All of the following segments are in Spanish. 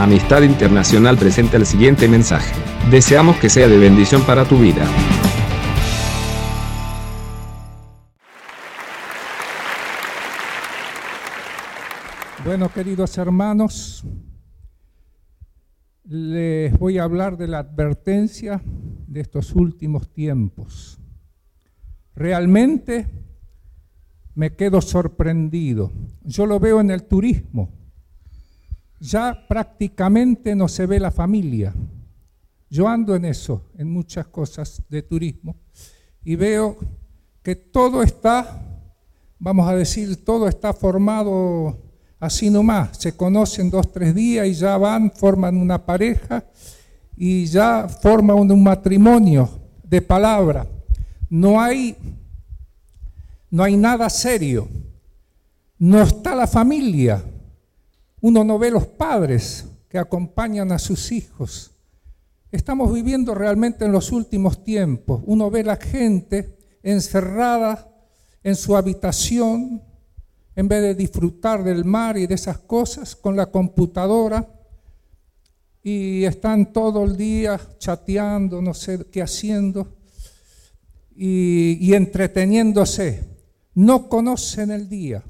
Amistad Internacional presenta el siguiente mensaje. Deseamos que sea de bendición para tu vida. Bueno, queridos hermanos, les voy a hablar de la advertencia de estos últimos tiempos. Realmente me quedo sorprendido. Yo lo veo en el turismo. Ya prácticamente no se ve la familia. Yo ando en eso, en muchas cosas de turismo, y veo que todo está, vamos a decir, todo está formado así nomás. Se conocen dos, tres días y ya van, forman una pareja y ya forman un matrimonio de palabra. No hay no hay nada serio, no está la familia, uno no ve los padres que acompañan a sus hijos. Estamos viviendo realmente en los últimos tiempos, uno ve la gente encerrada en su habitación, en vez de disfrutar del mar y de esas cosas, con la computadora, y están todo el día chateando, no sé qué haciendo, y, y entreteniéndose no conocen el día,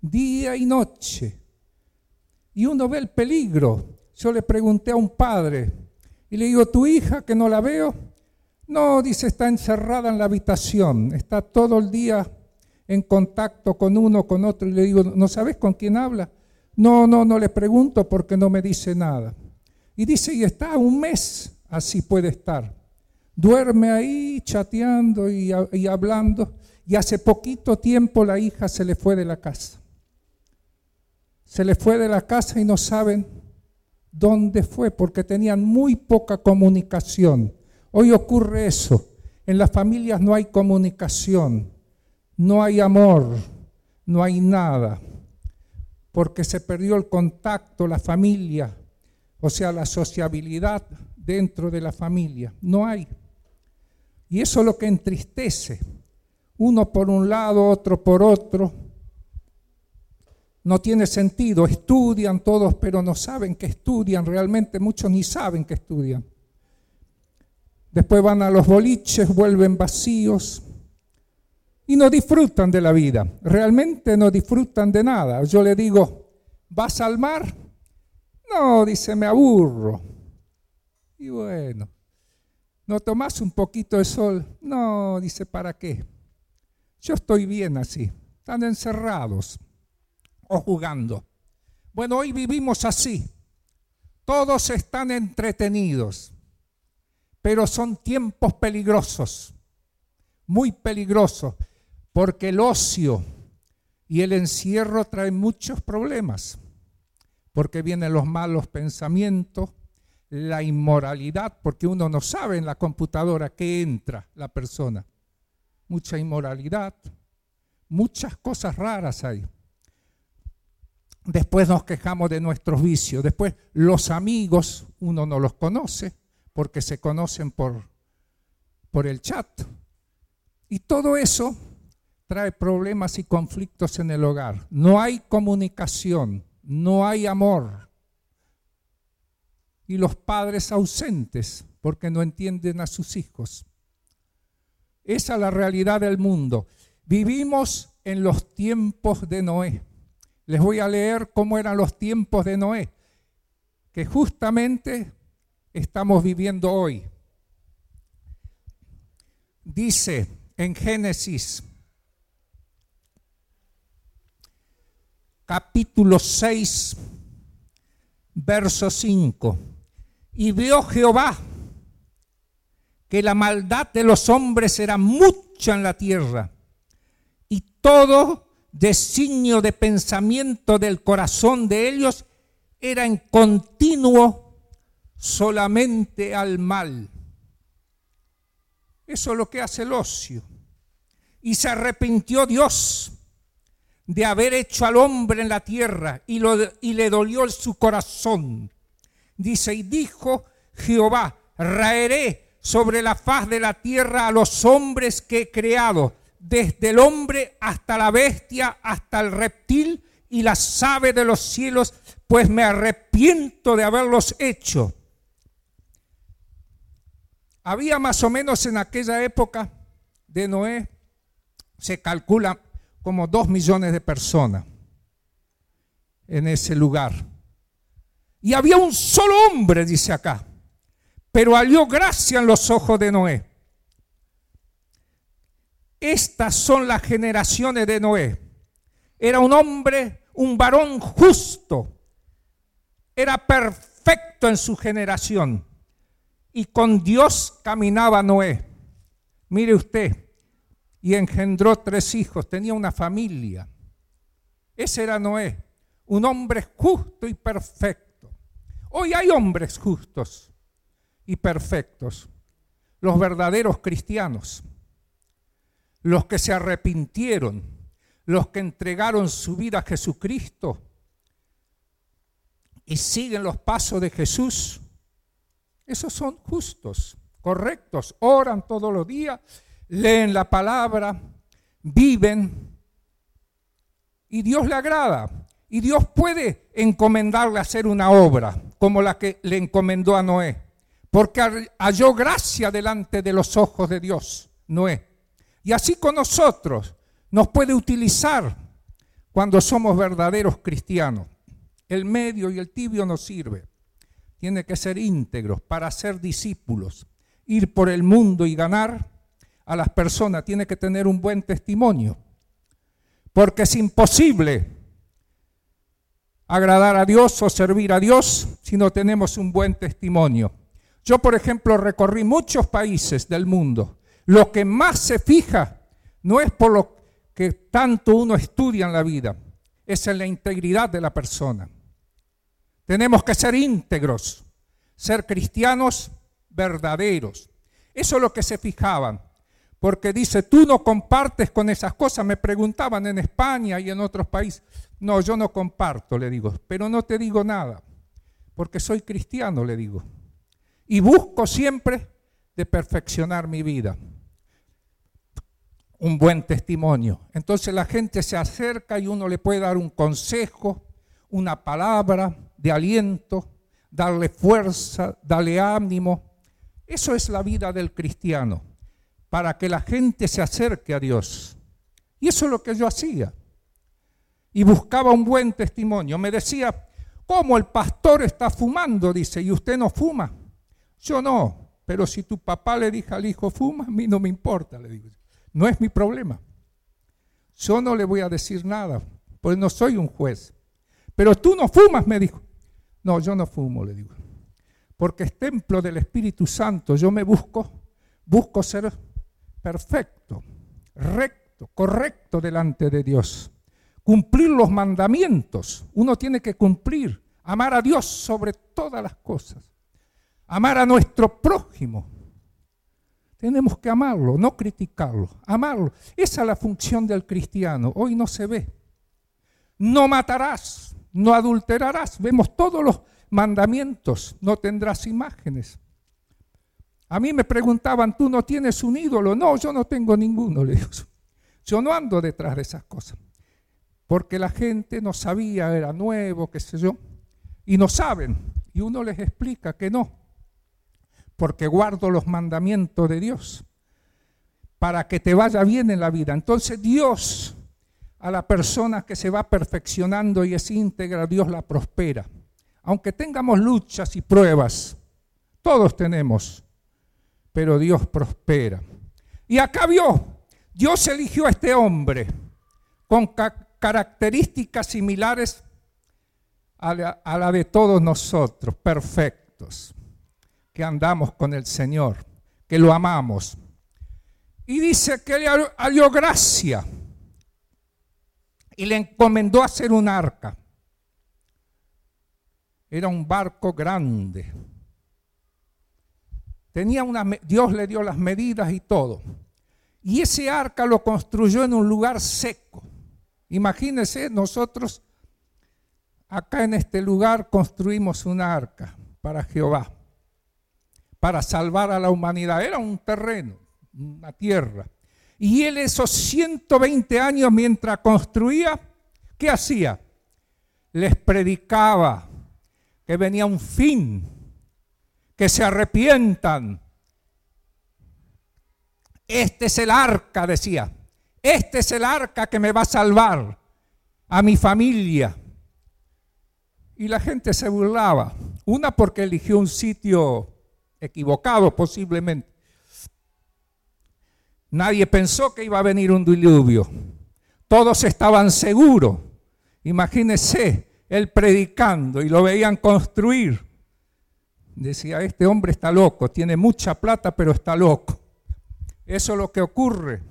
día y noche. Y uno ve el peligro. Yo le pregunté a un padre y le digo, ¿tu hija que no la veo? No, dice, está encerrada en la habitación, está todo el día en contacto con uno, con otro. Y le digo, ¿no sabes con quién habla? No, no, no le pregunto porque no me dice nada. Y dice, y está un mes, así puede estar. Duerme ahí chateando y, y hablando y hace poquito tiempo la hija se le fue de la casa. Se le fue de la casa y no saben dónde fue porque tenían muy poca comunicación. Hoy ocurre eso. En las familias no hay comunicación, no hay amor, no hay nada, porque se perdió el contacto, la familia, o sea, la sociabilidad dentro de la familia. No hay. Y eso es lo que entristece uno por un lado, otro por otro. No tiene sentido, estudian todos, pero no saben que estudian, realmente muchos ni saben que estudian. Después van a los boliches, vuelven vacíos y no disfrutan de la vida, realmente no disfrutan de nada. Yo le digo, ¿vas al mar? No, dice, me aburro. Y bueno, ¿no tomás un poquito de sol? No, dice, ¿para qué? Yo estoy bien así. Están encerrados o jugando. Bueno, hoy vivimos así. Todos están entretenidos, pero son tiempos peligrosos, muy peligrosos, porque el ocio y el encierro traen muchos problemas, porque vienen los malos pensamientos, la inmoralidad, porque uno no sabe en la computadora qué entra la persona mucha inmoralidad, muchas cosas raras hay. Después nos quejamos de nuestros vicios. Después los amigos, uno no los conoce porque se conocen por, por el chat. Y todo eso trae problemas y conflictos en el hogar. No hay comunicación, no hay amor. Y los padres ausentes porque no entienden a sus hijos. Esa es la realidad del mundo. Vivimos en los tiempos de Noé. Les voy a leer cómo eran los tiempos de Noé, que justamente estamos viviendo hoy. Dice en Génesis capítulo 6, verso 5, y vio Jehová que la maldad de los hombres era mucha en la tierra y todo designio de pensamiento del corazón de ellos era en continuo solamente al mal. Eso es lo que hace el ocio. Y se arrepintió Dios de haber hecho al hombre en la tierra y, lo, y le dolió su corazón. Dice, y dijo Jehová, raeré sobre la faz de la tierra a los hombres que he creado, desde el hombre hasta la bestia, hasta el reptil y las aves de los cielos, pues me arrepiento de haberlos hecho. Había más o menos en aquella época de Noé, se calcula como dos millones de personas en ese lugar. Y había un solo hombre, dice acá, pero halló gracia en los ojos de Noé. Estas son las generaciones de Noé. Era un hombre, un varón justo. Era perfecto en su generación. Y con Dios caminaba Noé. Mire usted, y engendró tres hijos, tenía una familia. Ese era Noé, un hombre justo y perfecto. Hoy hay hombres justos y perfectos, los verdaderos cristianos, los que se arrepintieron, los que entregaron su vida a Jesucristo y siguen los pasos de Jesús. Esos son justos, correctos, oran todos los días leen la palabra, viven y Dios le agrada. Y Dios puede encomendarle hacer una obra como la que le encomendó a Noé, porque halló gracia delante de los ojos de Dios, Noé. Y así con nosotros nos puede utilizar cuando somos verdaderos cristianos. El medio y el tibio nos sirve. Tiene que ser íntegros para ser discípulos, ir por el mundo y ganar a las personas, tiene que tener un buen testimonio. Porque es imposible agradar a Dios o servir a Dios si no tenemos un buen testimonio. Yo, por ejemplo, recorrí muchos países del mundo. Lo que más se fija no es por lo que tanto uno estudia en la vida, es en la integridad de la persona. Tenemos que ser íntegros, ser cristianos verdaderos. Eso es lo que se fijaban porque dice, tú no compartes con esas cosas. Me preguntaban en España y en otros países. No, yo no comparto, le digo, pero no te digo nada, porque soy cristiano, le digo. Y busco siempre de perfeccionar mi vida. Un buen testimonio. Entonces la gente se acerca y uno le puede dar un consejo, una palabra de aliento, darle fuerza, darle ánimo. Eso es la vida del cristiano para que la gente se acerque a Dios. Y eso es lo que yo hacía. Y buscaba un buen testimonio. Me decía, ¿cómo el pastor está fumando? Dice, ¿y usted no fuma? Yo no, pero si tu papá le dijo al hijo, fuma, a mí no me importa, le digo. No es mi problema. Yo no le voy a decir nada, pues no soy un juez. Pero tú no fumas, me dijo. No, yo no fumo, le digo. Porque es templo del Espíritu Santo. Yo me busco, busco ser perfecto, recto, correcto delante de Dios. Cumplir los mandamientos. Uno tiene que cumplir. Amar a Dios sobre todas las cosas. Amar a nuestro prójimo. Tenemos que amarlo, no criticarlo, amarlo. Esa es la función del cristiano. Hoy no se ve. No matarás, no adulterarás. Vemos todos los mandamientos. No tendrás imágenes. A mí me preguntaban, ¿tú no tienes un ídolo? No, yo no tengo ninguno, le digo. Yo no ando detrás de esas cosas. Porque la gente no sabía, era nuevo, qué sé yo. Y no saben. Y uno les explica que no. Porque guardo los mandamientos de Dios. Para que te vaya bien en la vida. Entonces Dios, a la persona que se va perfeccionando y es íntegra, Dios la prospera. Aunque tengamos luchas y pruebas, todos tenemos pero Dios prospera. Y acá vio, Dios eligió a este hombre con características similares a la, de todos nosotros, perfectos, que andamos con el Señor, que lo amamos. Y dice que le halló gracia y le encomendó hacer un arca. Era un barco grande, Tenía una, Dios le dio las medidas y todo. Y ese arca lo construyó en un lugar seco. Imagínense, nosotros acá en este lugar construimos una arca para Jehová, para salvar a la humanidad. Era un terreno, una tierra. Y él esos 120 años mientras construía, ¿qué hacía? les predicaba que venía un fin, que se arrepientan. Este es el arca, decía. Este es el arca que me va a salvar a mi familia. Y la gente se burlaba. Una porque eligió un sitio equivocado posiblemente. Nadie pensó que iba a venir un diluvio. Todos estaban seguros. Imagínese él predicando y lo veían construir. Decía, este hombre está loco, tiene mucha plata, pero está loco. Eso es lo que ocurre.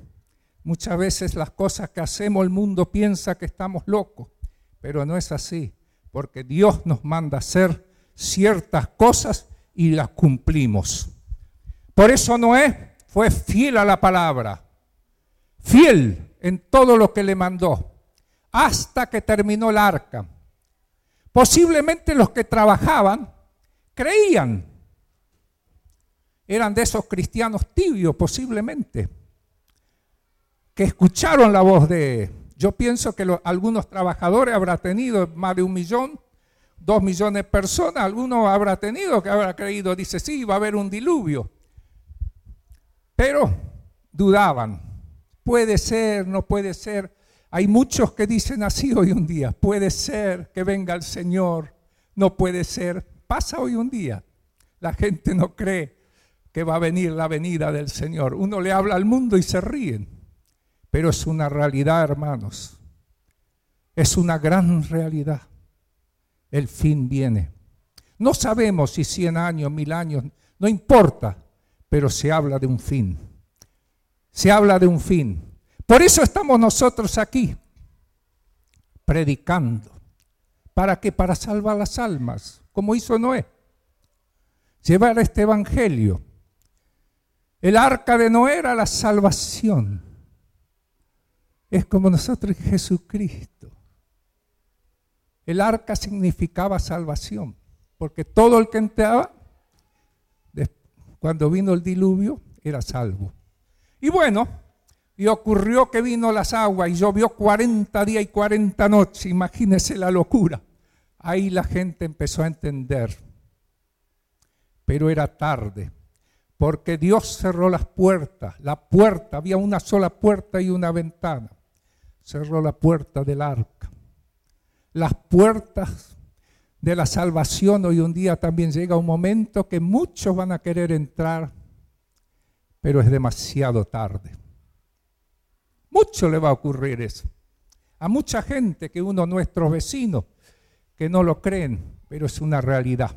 Muchas veces las cosas que hacemos el mundo piensa que estamos locos, pero no es así, porque Dios nos manda hacer ciertas cosas y las cumplimos. Por eso Noé fue fiel a la palabra, fiel en todo lo que le mandó, hasta que terminó el arca. Posiblemente los que trabajaban creían, eran de esos cristianos tibios posiblemente, que escucharon la voz de... Yo pienso que algunos trabajadores habrá tenido más de un millón dos millones de personas, alguno habrá tenido que habrá creído, dice, sí, va a haber un diluvio. Pero dudaban, puede ser, no puede ser. Hay muchos que dicen así hoy un día, puede ser que venga el Señor, no puede ser. Pasa hoy un día. La gente no cree que va a venir la venida del Señor. Uno le habla al mundo y se ríen. Pero es una realidad, hermanos. Es una gran realidad el fin viene. No sabemos si 100 años, mil años, no importa, pero se habla de un fin. Se habla de un fin. Por eso estamos nosotros aquí, predicando. ¿Para qué? Para salvar las almas, como hizo Noé. Llevar este evangelio. El arca de Noé era la salvación. Es como nosotros en Jesucristo. El arca significaba salvación, porque todo el que entraba, cuando vino el diluvio, era salvo. Y bueno, y ocurrió que vino las aguas y llovió 40 días y 40 noches, imagínese la locura. Ahí la gente empezó a entender, pero era tarde, porque Dios cerró las puertas, la puerta, había una sola puerta y una ventana, cerró la puerta del arca las puertas de la salvación hoy un día también llega un momento que muchos van a querer entrar, pero es demasiado tarde. Mucho le va a ocurrir eso. A mucha gente que uno nuestros vecinos que no lo creen, pero es una realidad.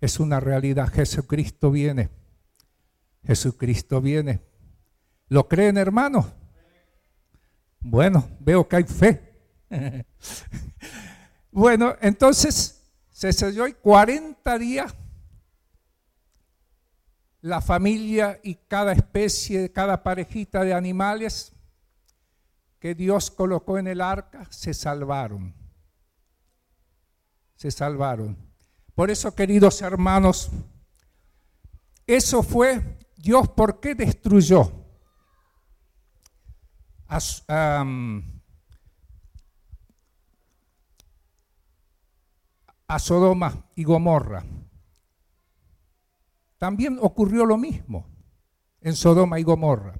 Es una realidad. Jesucristo viene. Jesucristo viene. ¿Lo creen, hermanos? Bueno, veo que hay fe. bueno, entonces se selló y 40 días la familia y cada especie, cada parejita de animales que Dios colocó en el arca se salvaron. Se salvaron. Por eso, queridos hermanos, eso fue Dios, ¿por qué destruyó? A, a Sodoma y Gomorra. También ocurrió lo mismo en Sodoma y Gomorra.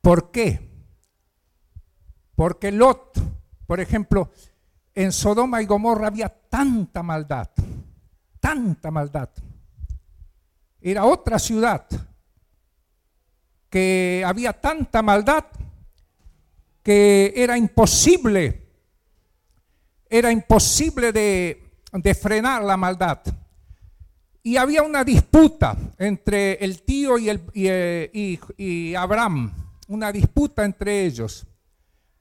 ¿Por qué? Porque Lot, por ejemplo, en Sodoma y Gomorra había tanta maldad, tanta maldad. Era otra ciudad que había tanta maldad que era imposible era imposible de, frenar la maldad. Y había una disputa entre el tío y, el, eh, y Abraham, una disputa entre ellos,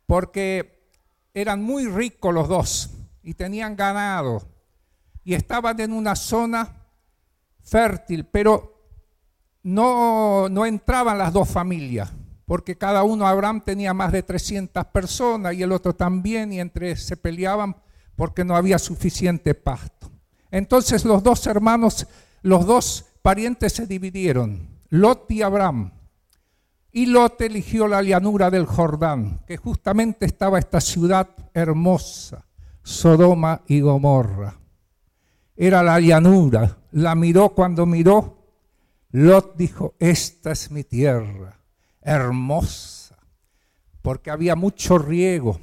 porque eran muy ricos los dos y tenían ganado y estaban en una zona fértil, pero no, no entraban las dos familias porque cada uno, Abraham tenía más de 300 personas y el otro también, y entre se peleaban porque no había suficiente pasto. Entonces los dos hermanos, los dos parientes se dividieron, Lot y Abraham. Y Lot eligió la llanura del Jordán, que justamente estaba esta ciudad hermosa, Sodoma y Gomorra. Era la llanura, la miró cuando miró. Lot dijo, esta es mi tierra, hermosa, porque había mucho riego,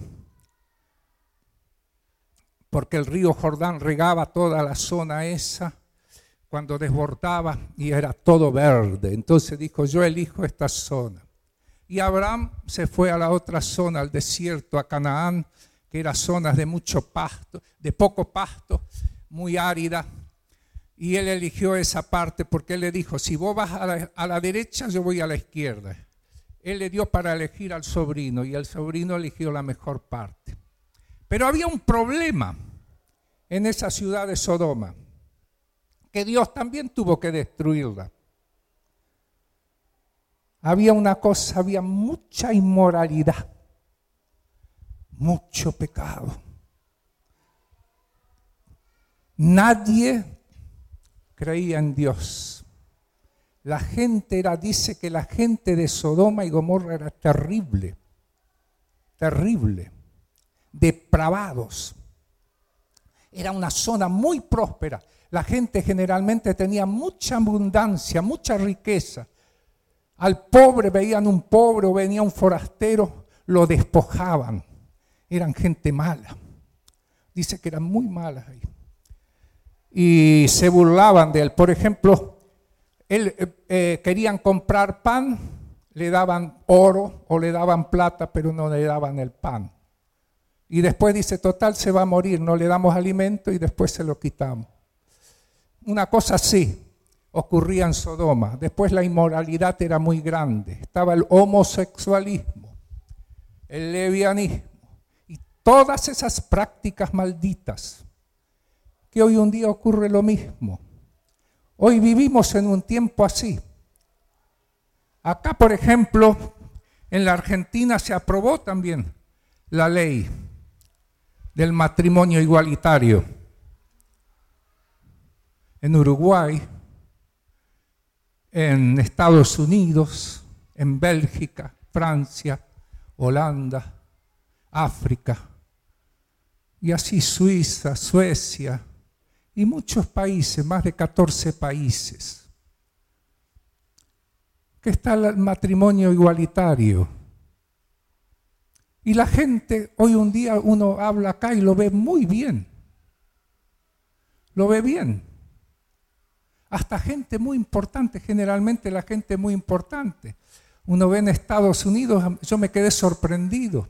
porque el río Jordán regaba toda la zona esa cuando desbordaba y era todo verde. Entonces dijo, yo elijo esta zona. Y Abraham se fue a la otra zona, al desierto, a Canaán, que era zonas de mucho pasto, de poco pasto, muy árida. Y él eligió esa parte porque él le dijo, si vos vas a la, a la derecha, yo voy a la izquierda. Él le dio para elegir al sobrino y el sobrino eligió la mejor parte. Pero había un problema en esa ciudad de Sodoma que Dios también tuvo que destruirla. Había una cosa, había mucha inmoralidad, mucho pecado. Nadie creía en Dios. La gente era, dice que la gente de Sodoma y Gomorra era terrible, terrible, depravados. Era una zona muy próspera la gente generalmente tenía mucha abundancia, mucha riqueza. Al pobre veían un pobre o venía un forastero, lo despojaban. Eran gente mala. Dice que eran muy malas ahí. Y se burlaban de él. Por ejemplo, él, eh, eh, querían comprar pan, le daban oro o le daban plata, pero no le daban el pan. Y después dice, total, se va a morir, no le damos alimento y después se lo quitamos una cosa así ocurría en Sodoma. Después la inmoralidad era muy grande. Estaba el homosexualismo, el levianismo y todas esas prácticas malditas. Que hoy un día ocurre lo mismo. Hoy vivimos en un tiempo así. Acá, por ejemplo, en la Argentina se aprobó también la ley del matrimonio igualitario en Uruguay, en Estados Unidos, en Bélgica, Francia, Holanda, África, y así Suiza, Suecia y muchos países, más de 14 países, que está el matrimonio igualitario. Y la gente, hoy un día uno habla acá y lo ve muy bien, lo ve bien hasta gente muy importante, generalmente la gente muy importante. Uno ve en Estados Unidos, yo me quedé sorprendido.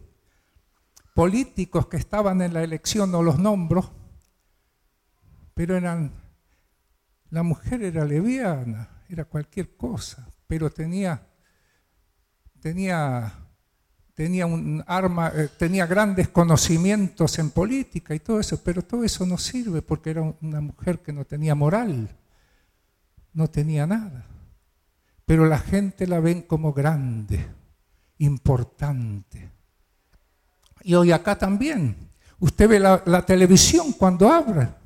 Políticos que estaban en la elección, no los nombro, pero eran, la mujer era leviana, era cualquier cosa, pero tenía, tenía, tenía un arma, eh, tenía grandes conocimientos en política y todo eso, pero todo eso no sirve porque era una mujer que no tenía moral no tenía nada. Pero la gente la ven como grande, importante. Y hoy acá también. Usted ve la, televisión cuando abra.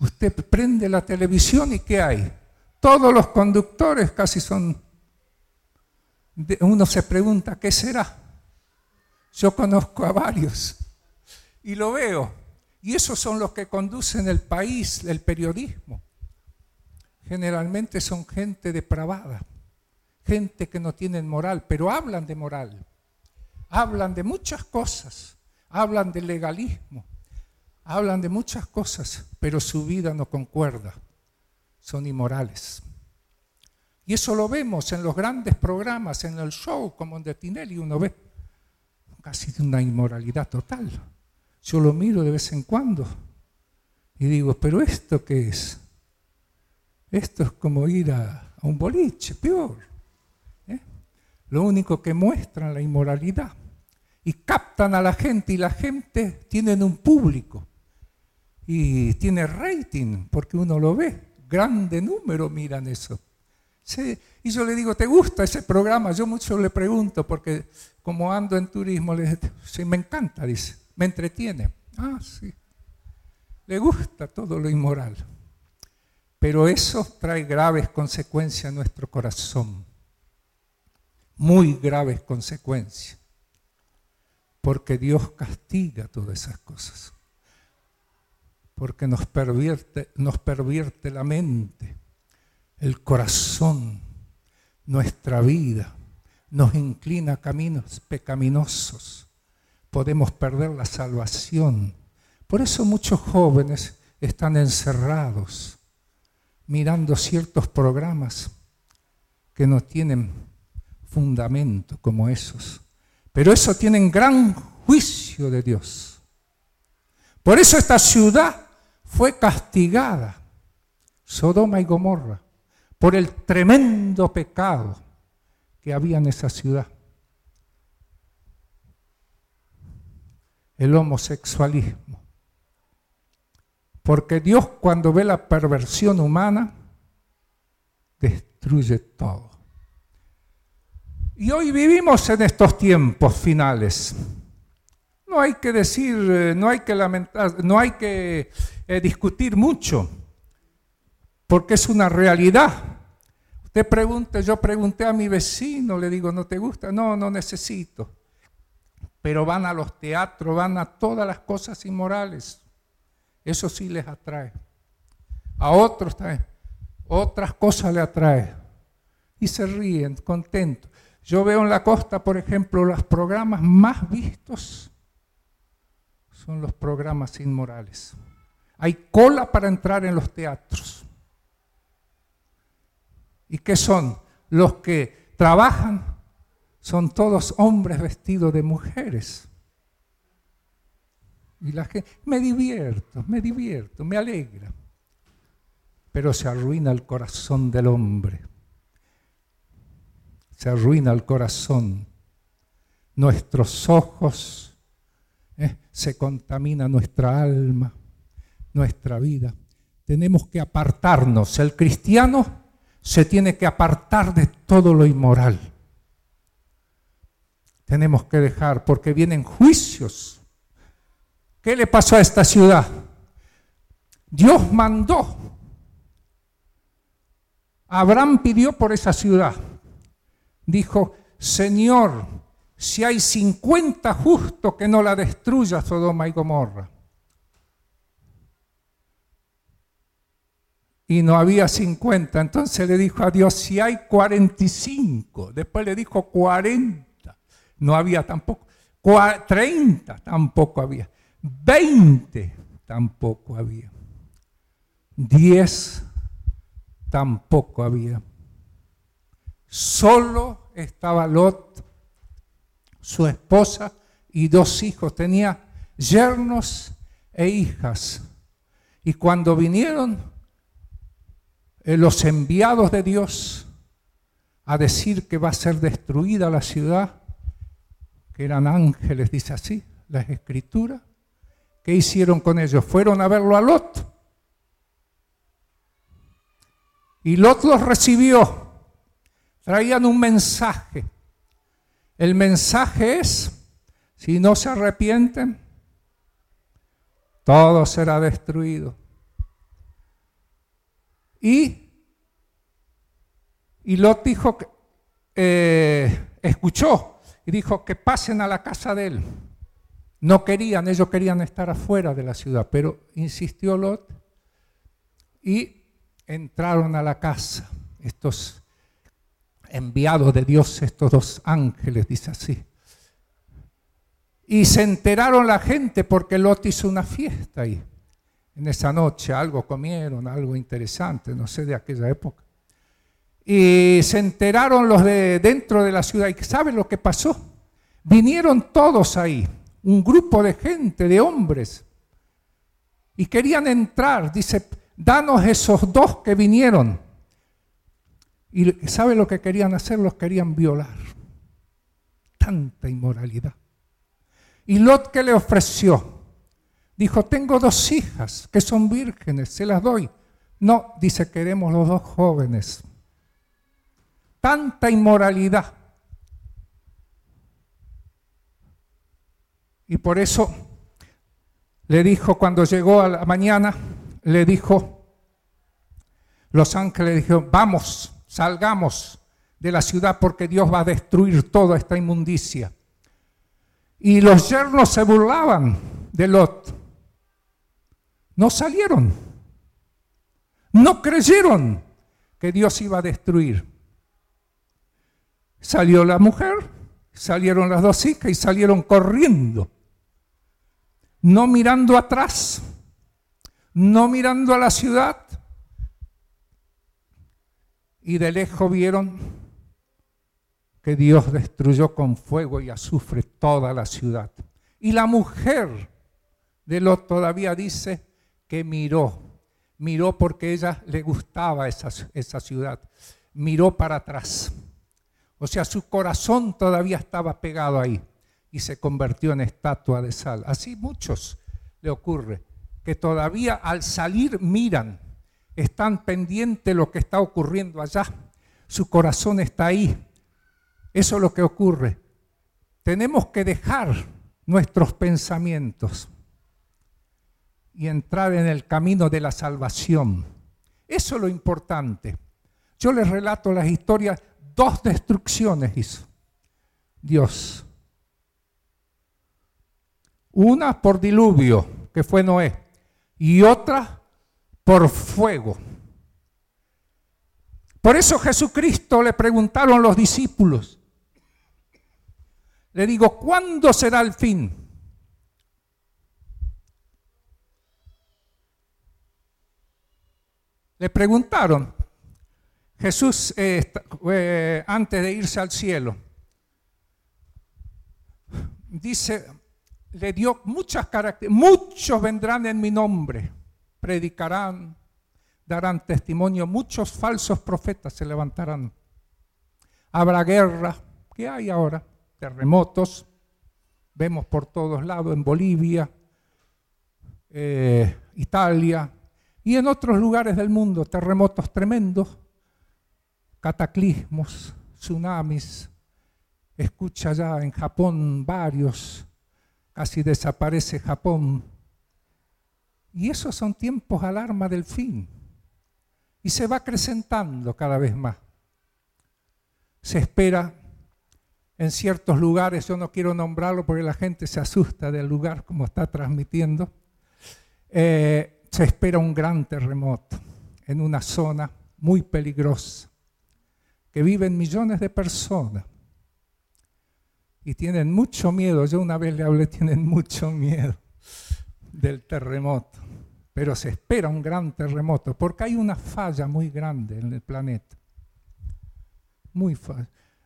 Usted prende la televisión y ¿qué hay? Todos los conductores casi son... Uno se pregunta, ¿qué será? Yo conozco a varios y lo veo. Y esos son los que conducen el país, el periodismo generalmente son gente depravada, gente que no tienen moral, pero hablan de moral, hablan de muchas cosas, hablan de legalismo, hablan de muchas cosas, pero su vida no concuerda, son inmorales. Y eso lo vemos en los grandes programas, en el show, como en de Tinelli, uno ve casi de una inmoralidad total. Yo lo miro de vez en cuando y digo, pero ¿esto qué es? Esto es como ir a, un boliche, peor. ¿eh? Lo único que muestran la inmoralidad. Y captan a la gente y la gente tiene un público. Y tiene rating porque uno lo ve. Grande número miran eso. y yo le digo, ¿te gusta ese programa? Yo mucho le pregunto porque como ando en turismo, le sí, me encanta, dice, me entretiene. Ah, sí. Le gusta todo lo inmoral. Pero eso trae graves consecuencias a nuestro corazón. muy graves consecuencias, porque Dios castiga todas esas cosas, porque nos pervierte, nos pervierte la mente, el corazón, nuestra vida, nos inclina a caminos pecaminosos, podemos perder la salvación. Por eso muchos jóvenes están encerrados mirando ciertos programas que no tienen fundamento como esos. Pero eso tienen gran juicio de Dios. Por eso esta ciudad fue castigada, Sodoma y Gomorra, por el tremendo pecado que había en esa ciudad. El homosexualismo. Porque Dios cuando ve la perversión humana, destruye todo. Y hoy vivimos en estos tiempos finales. No hay que decir, eh, no hay que lamentar, no hay que eh, discutir mucho, porque es una realidad. Usted pregunte, yo pregunté a mi vecino, le digo, ¿no te gusta? No, no necesito. Pero van a los teatros, van a todas las cosas inmorales. Eso sí les atrae. A otros también. Otras cosas le atrae. Y se ríen, contentos. Yo veo en la costa, por ejemplo, los programas más vistos son los programas inmorales. Hay cola para entrar en los teatros. ¿Y qué son? Los que trabajan son todos hombres vestidos de mujeres. Y la gente, me divierto, me divierto, me alegra. Pero se arruina el corazón del hombre. Se arruina el corazón. Nuestros ojos, ¿eh? se contamina nuestra alma, nuestra vida. Tenemos que apartarnos. El cristiano se tiene que apartar de todo lo inmoral. Tenemos que dejar, porque vienen juicios ¿Qué le pasó a esta ciudad? Dios mandó. Abraham pidió por esa ciudad. Dijo, Señor, si hay 50 justos que no la destruya Sodoma y Gomorra. Y no había 50. Entonces le dijo a Dios, si hay 45. Después le dijo 40. No había tampoco. 30 tampoco había. Veinte tampoco había. Diez tampoco había. Solo estaba Lot, su esposa y dos hijos. Tenía yernos e hijas. Y cuando vinieron los enviados de Dios a decir que va a ser destruida la ciudad, que eran ángeles, dice así las escrituras, ¿Qué hicieron con ellos? Fueron a verlo a Lot. Y Lot los recibió. Traían un mensaje. El mensaje es, si no se arrepienten, todo será destruido. Y, Lot dijo, que, eh, escuchó y dijo que pasen a la casa de él. No querían, ellos querían estar afuera de la ciudad, pero insistió Lot y entraron a la casa. Estos enviados de Dios, estos dos ángeles, dice así. Y se enteraron la gente porque Lot hizo una fiesta ahí. En esa noche algo comieron, algo interesante, no sé de aquella época. Y se enteraron los de dentro de la ciudad. ¿Y saben lo que pasó? Vinieron todos ahí un grupo de gente, de hombres, y querían entrar. Dice, danos esos dos que vinieron. Y ¿sabe lo que querían hacer? Los querían violar. Tanta inmoralidad. Y Lot que le ofreció, dijo, tengo dos hijas que son vírgenes, se las doy. No, dice, queremos los dos jóvenes. Tanta inmoralidad. Y por eso le dijo, cuando llegó a la mañana, le dijo, los ángeles dijeron, vamos, salgamos de la ciudad porque Dios va a destruir toda esta inmundicia. Y los yernos se burlaban de Lot. No salieron. No creyeron que Dios iba a destruir. Salió la mujer, salieron las dos hijas y salieron corriendo. No mirando atrás, no mirando a la ciudad. Y de lejos vieron que Dios destruyó con fuego y azufre toda la ciudad. Y la mujer de Lot todavía dice que miró, miró porque ella le gustaba esa, esa ciudad, miró para atrás. O sea, su corazón todavía estaba pegado ahí y se convirtió en estatua de sal. Así muchos le ocurre, que todavía al salir miran, están pendientes de lo que está ocurriendo allá, su corazón está ahí. Eso es lo que ocurre. Tenemos que dejar nuestros pensamientos y entrar en el camino de la salvación. Eso es lo importante. Yo les relato las historias, dos destrucciones hizo Dios. Una por diluvio, que fue Noé, y otra por fuego. Por eso Jesucristo le preguntaron los discípulos, le digo, ¿cuándo será el fin? Le preguntaron, Jesús eh, eh, antes de irse al cielo, dice, le dio muchas características, muchos vendrán en mi nombre, predicarán, darán testimonio, muchos falsos profetas se levantarán. Habrá guerra, ¿qué hay ahora? Terremotos, vemos por todos lados, en Bolivia, eh, Italia, y en otros lugares del mundo, terremotos tremendos, cataclismos, tsunamis. Escucha ya en Japón varios, casi desaparece Japón. Y esos son tiempos alarma del fin. Y se va acrecentando cada vez más. Se espera en ciertos lugares, yo no quiero nombrarlo porque la gente se asusta del lugar como está transmitiendo. Eh, se espera un gran terremoto en una zona muy peligrosa, que viven millones de personas y tienen mucho miedo. Yo una vez le hablé, tienen mucho miedo del terremoto, pero se espera un gran terremoto porque hay una falla muy grande en el planeta, muy,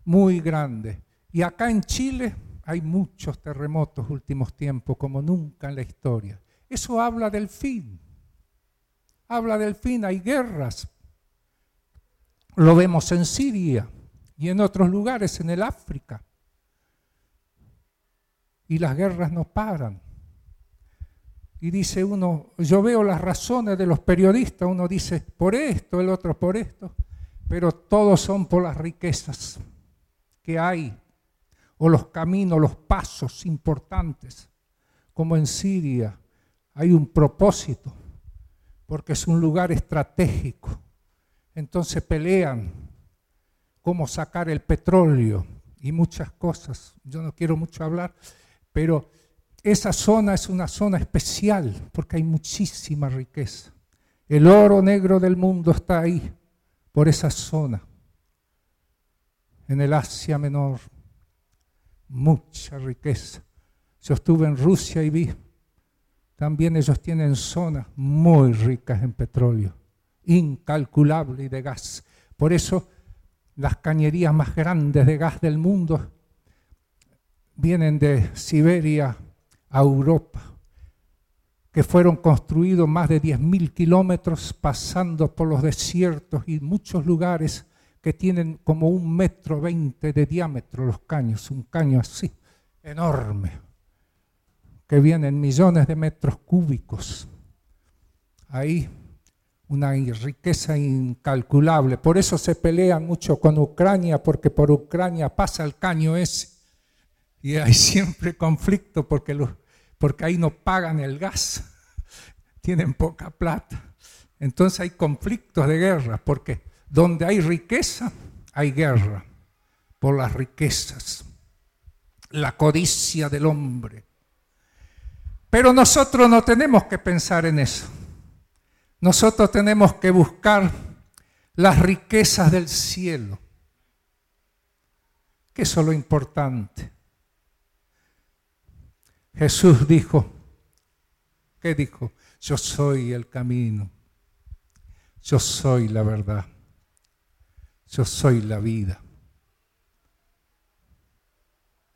muy grande. Y acá en Chile hay muchos terremotos últimos tiempos, como nunca en la historia. Eso habla del fin habla del fin, hay guerras. Lo vemos en Siria y en otros lugares, en el África. Y las guerras no paran. Y dice uno, yo veo las razones de los periodistas, uno dice por esto, el otro por esto, pero todos son por las riquezas que hay, o los caminos, los pasos importantes, como en Siria hay un propósito porque es un lugar estratégico. Entonces pelean cómo sacar el petróleo y muchas cosas. Yo no quiero mucho hablar, pero esa zona es una zona especial porque hay muchísima riqueza. El oro negro del mundo está ahí, por esa zona. En el Asia Menor, mucha riqueza. Yo estuve en Rusia y vi también ellos tienen zonas muy ricas en petróleo, incalculable y de gas. Por eso las cañerías más grandes de gas del mundo vienen de Siberia a Europa, que fueron construidos más de 10.000 kilómetros pasando por los desiertos y muchos lugares que tienen como un metro veinte de diámetro los caños, un caño así, enorme que vienen millones de metros cúbicos. Ahí una riqueza incalculable. Por eso se pelean mucho con Ucrania, porque por Ucrania pasa el caño ese. Y hay siempre conflicto porque, porque ahí no pagan el gas, tienen poca plata. Entonces hay conflictos de guerra, porque donde hay riqueza hay guerra por las riquezas, la codicia del hombre. Pero nosotros no tenemos que pensar en eso. Nosotros tenemos que buscar las riquezas del cielo, que eso es lo importante. Jesús dijo, ¿qué dijo? Yo soy el camino, yo soy la verdad, yo soy la vida.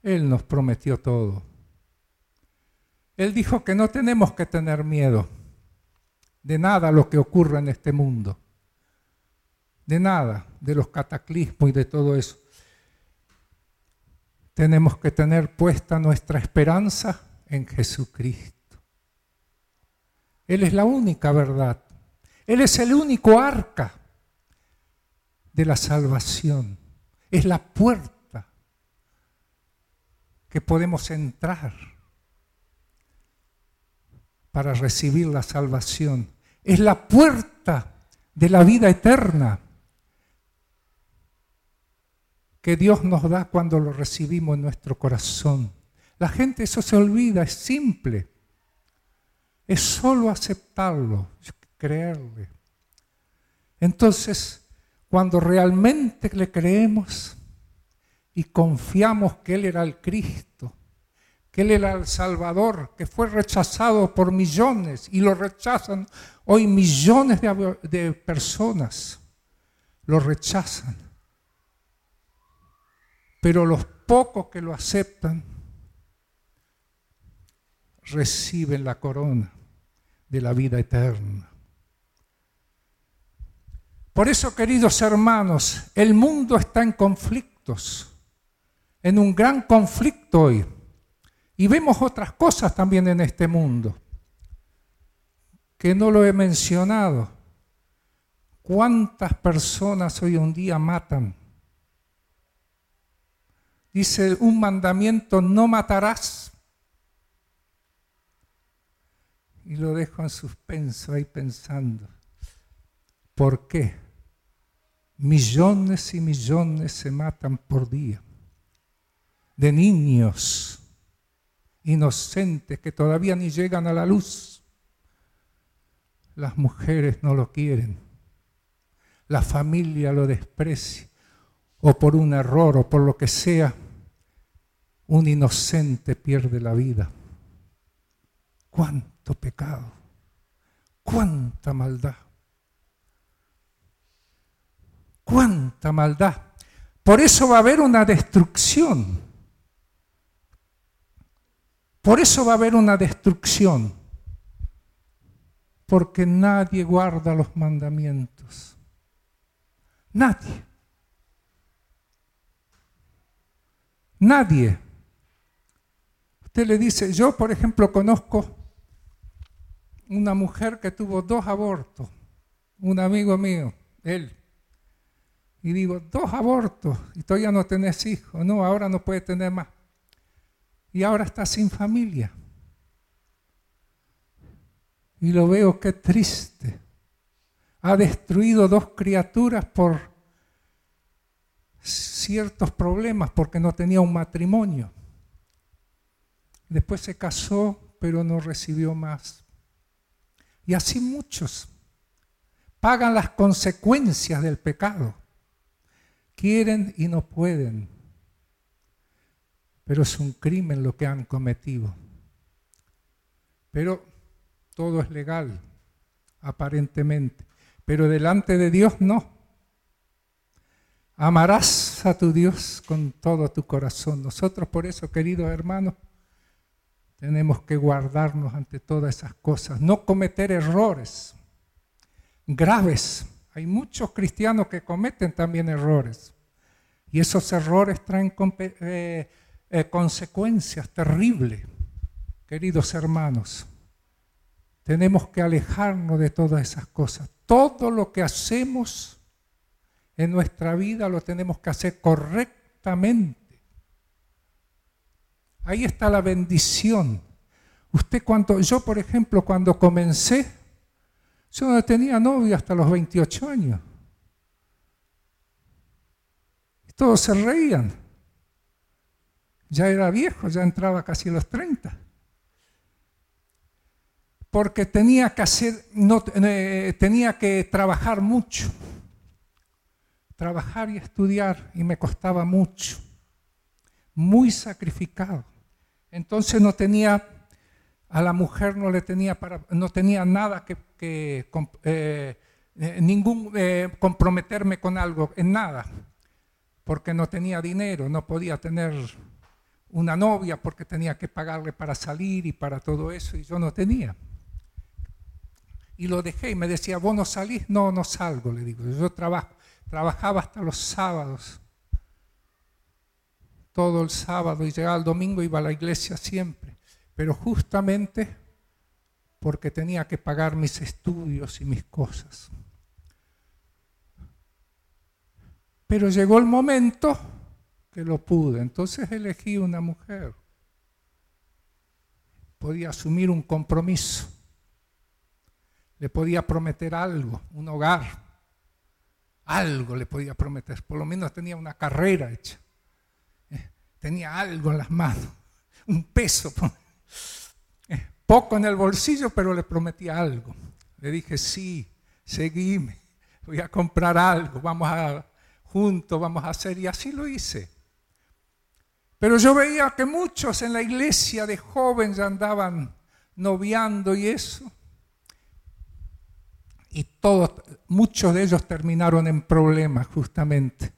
Él nos prometió todo. Él dijo que no tenemos que tener miedo de nada lo que ocurra en este mundo, de nada, de los cataclismos y de todo eso. Tenemos que tener puesta nuestra esperanza en Jesucristo. Él es la única verdad. Él es el único arca de la salvación. Es la puerta que podemos entrar para recibir la salvación. Es la puerta de la vida eterna que Dios nos da cuando lo recibimos en nuestro corazón. La gente eso se olvida, es simple. Es solo aceptarlo, creerle. Entonces, cuando realmente le creemos y confiamos que Él era el Cristo, que Él era el Salvador, que fue rechazado por millones y lo rechazan hoy millones de, personas, lo rechazan. Pero los pocos que lo aceptan reciben la corona de la vida eterna. Por eso, queridos hermanos, el mundo está en conflictos, en un gran conflicto hoy. Y vemos otras cosas también en este mundo, que no lo he mencionado. ¿Cuántas personas hoy en día matan? Dice un mandamiento, no matarás. Y lo dejo en suspenso ahí pensando. ¿Por qué? Millones y millones se matan por día de niños inocentes que todavía ni llegan a la luz. Las mujeres no lo quieren. La familia lo desprecia. O por un error o por lo que sea, un inocente pierde la vida. Cuánto pecado. Cuánta maldad. Cuánta maldad. Por eso va a haber una destrucción por eso va a haber una destrucción, porque nadie guarda los mandamientos. Nadie. Nadie. Usted le dice, yo por ejemplo conozco una mujer que tuvo dos abortos, un amigo mío, él. Y digo, dos abortos, y todavía no tenés hijos, no, ahora no puede tener más y ahora está sin familia. Y lo veo que triste. Ha destruido dos criaturas por ciertos problemas, porque no tenía un matrimonio. Después se casó, pero no recibió más. Y así muchos pagan las consecuencias del pecado. Quieren y no pueden pero es un crimen lo que han cometido. Pero todo es legal, aparentemente, pero delante de Dios no. Amarás a tu Dios con todo tu corazón. Nosotros por eso, queridos hermanos, tenemos que guardarnos ante todas esas cosas, no cometer errores graves. Hay muchos cristianos que cometen también errores. Y esos errores traen eh, eh, consecuencias terribles. Queridos hermanos, tenemos que alejarnos de todas esas cosas. Todo lo que hacemos en nuestra vida lo tenemos que hacer correctamente. Ahí está la bendición. Usted cuando, yo por ejemplo, cuando comencé, yo no tenía novia hasta los 28 años. Y todos se reían. Ya era viejo, ya entraba casi a los 30. Porque tenía que hacer, eh, tenía que trabajar mucho. Trabajar y estudiar y me costaba mucho. Muy sacrificado. Entonces no tenía a la mujer no le tenía para, no tenía nada que, eh, eh, ningún comprometerme con algo, en nada, porque no tenía dinero, no podía tener una novia porque tenía que pagarle para salir y para todo eso y yo no tenía. Y lo dejé y me decía, ¿vos no salís? No, no salgo, le digo. Yo trabajo, trabajaba hasta los sábados, todo el sábado y llegaba el domingo, iba a la iglesia siempre pero justamente porque tenía que pagar mis estudios y mis cosas. Pero llegó el momento que lo pude, entonces elegí una mujer. Podía asumir un compromiso, le podía prometer algo, un hogar, algo le podía prometer, por lo menos tenía una carrera hecha, eh, tenía algo en las manos, un peso. Poco en el bolsillo, pero le prometí algo. Le dije, sí, seguime, voy a comprar algo, vamos a juntos, vamos a hacer, y así lo hice. Pero yo veía que muchos en la iglesia de jóvenes andaban noviando y eso. Y todos, muchos de ellos terminaron en problemas justamente,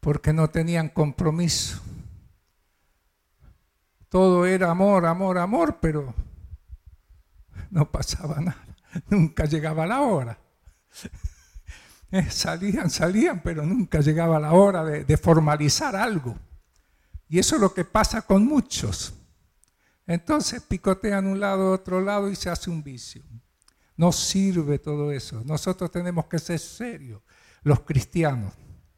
porque no tenían compromiso todo era amor, amor, amor, pero no pasaba nada. Nunca llegaba la hora. Eh, salían, salían, pero nunca llegaba la hora de, de formalizar algo. Y eso es lo que pasa con muchos. Entonces picotean un lado, otro lado y se hace un vicio. No sirve todo eso. Nosotros tenemos que ser serios, los cristianos,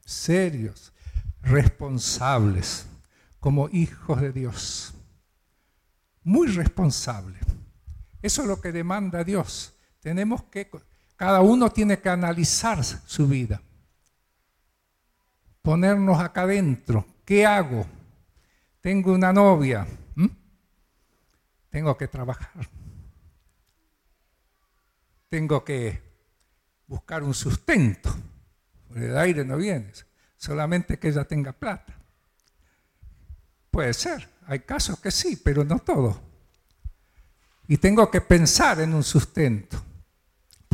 serios, responsables, como hijos de Dios muy responsable. Eso es lo que demanda Dios. Tenemos que, cada uno tiene que analizar su vida, ponernos acá adentro. ¿Qué hago? Tengo una novia. Tengo que trabajar. Tengo que buscar un sustento. El aire no viene, solamente que ella tenga plata. Puede ser. Hay casos que sí, pero no todos. Y tengo que pensar en un sustento,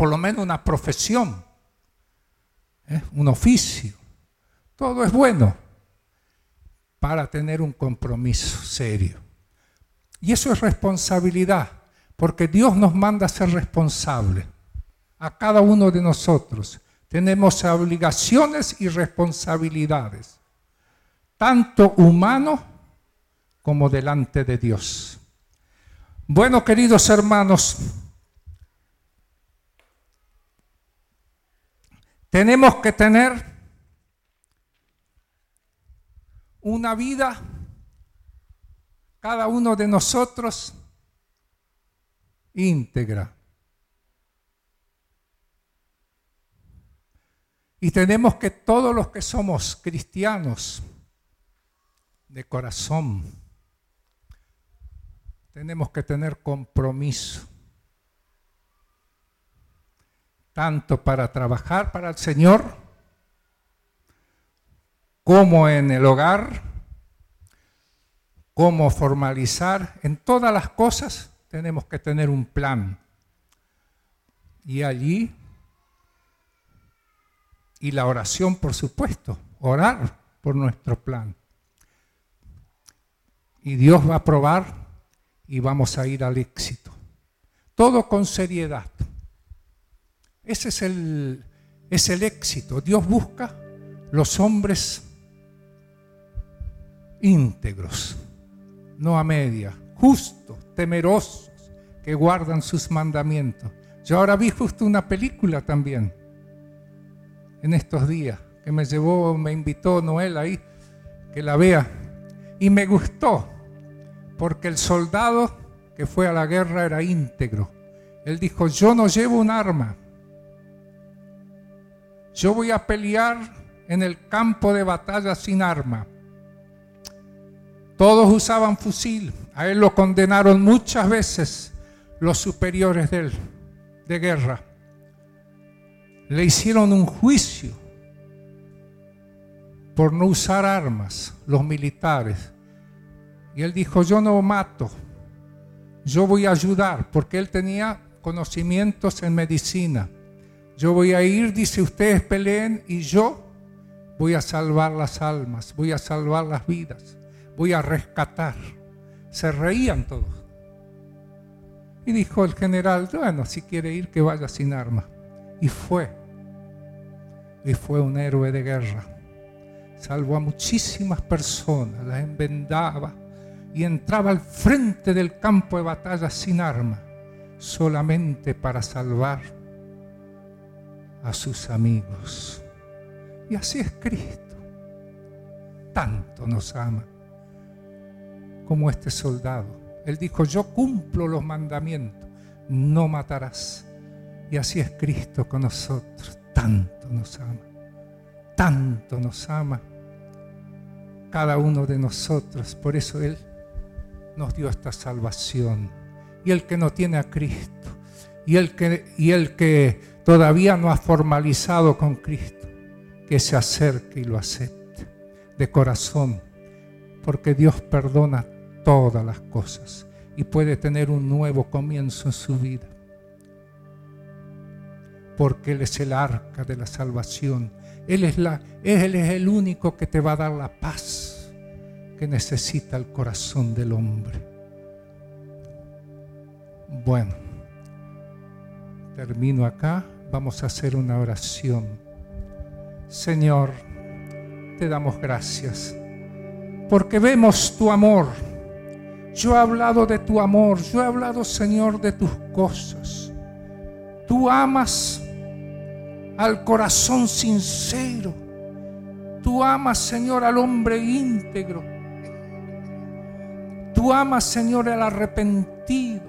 por lo menos una profesión, ¿eh? un oficio. Todo es bueno para tener un compromiso serio. Y eso es responsabilidad, porque Dios nos manda a ser responsables. A cada uno de nosotros tenemos obligaciones y responsabilidades, tanto humanos como delante de Dios. Bueno, queridos hermanos, tenemos que tener una vida, cada uno de nosotros, íntegra. Y tenemos que todos los que somos cristianos de corazón, tenemos que tener compromiso, tanto para trabajar para el Señor como en el hogar, como formalizar, en todas las cosas tenemos que tener un plan. Y allí, y la oración, por supuesto, orar por nuestro plan. Y Dios va a probar y vamos a ir al éxito. Todo con seriedad. Ese es el, es el éxito. Dios busca los hombres íntegros, no a media, justos, temerosos, que guardan sus mandamientos. Yo ahora vi justo una película también en estos días que me llevó, me invitó Noel ahí, que la vea. Y me gustó, porque el soldado que fue a la guerra era íntegro. Él dijo, yo no llevo un arma, yo voy a pelear en el campo de batalla sin arma. Todos usaban fusil. A él lo condenaron muchas veces los superiores de guerra. Le hicieron un juicio por no usar armas, los militares. Y él dijo, yo no mato, yo voy a ayudar, porque él tenía conocimientos en medicina. Yo voy a ir, dice, ustedes peleen y yo voy a salvar las almas, voy a salvar las vidas, voy a rescatar. Se reían todos. Y dijo el general, bueno, si quiere ir, que vaya sin arma. Y fue. Y fue un héroe de guerra. Salvó a muchísimas personas, las envendaba y entraba al frente del campo de batalla sin arma, solamente para salvar a sus amigos. Y así es Cristo. Tanto nos ama como este soldado. Él dijo, yo cumplo los mandamientos, no matarás. Y así es Cristo con nosotros. Tanto nos ama. Tanto nos ama cada uno de nosotros. Por eso Él nos dio esta salvación. Y el que no tiene a Cristo, y el que, y el que todavía no ha formalizado con Cristo, que se acerque y lo acepte de corazón, porque Dios perdona todas las cosas y puede tener un nuevo comienzo en su vida. Porque Él es el arca de la salvación. Él es, Él es el único que te va a dar la paz que necesita el corazón del hombre. Bueno, termino acá. Vamos a hacer una oración. Señor, te damos gracias porque vemos tu amor. Yo he hablado de tu amor, yo he hablado, Señor, de tus cosas. Tú amas al corazón sincero. Tú amas, Señor, al hombre íntegro. Tú amas, Señor, al arrepentido.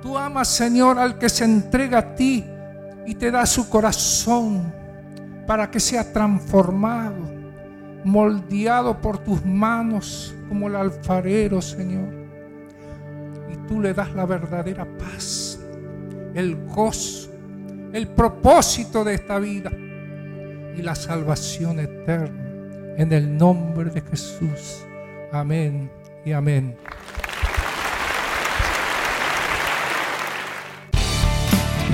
Tú amas, Señor, al que se entrega a ti y te da su corazón para que sea transformado, moldeado por tus manos como el alfarero, Señor. Y tú le das la verdadera paz, el gozo, el propósito de esta vida y la salvación eterna. En el nombre de Jesús. Amén y amén.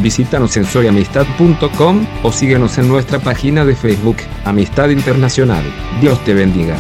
Visítanos en soyamistad.com o síguenos en nuestra página de Facebook, Amistad Internacional. Dios te bendiga.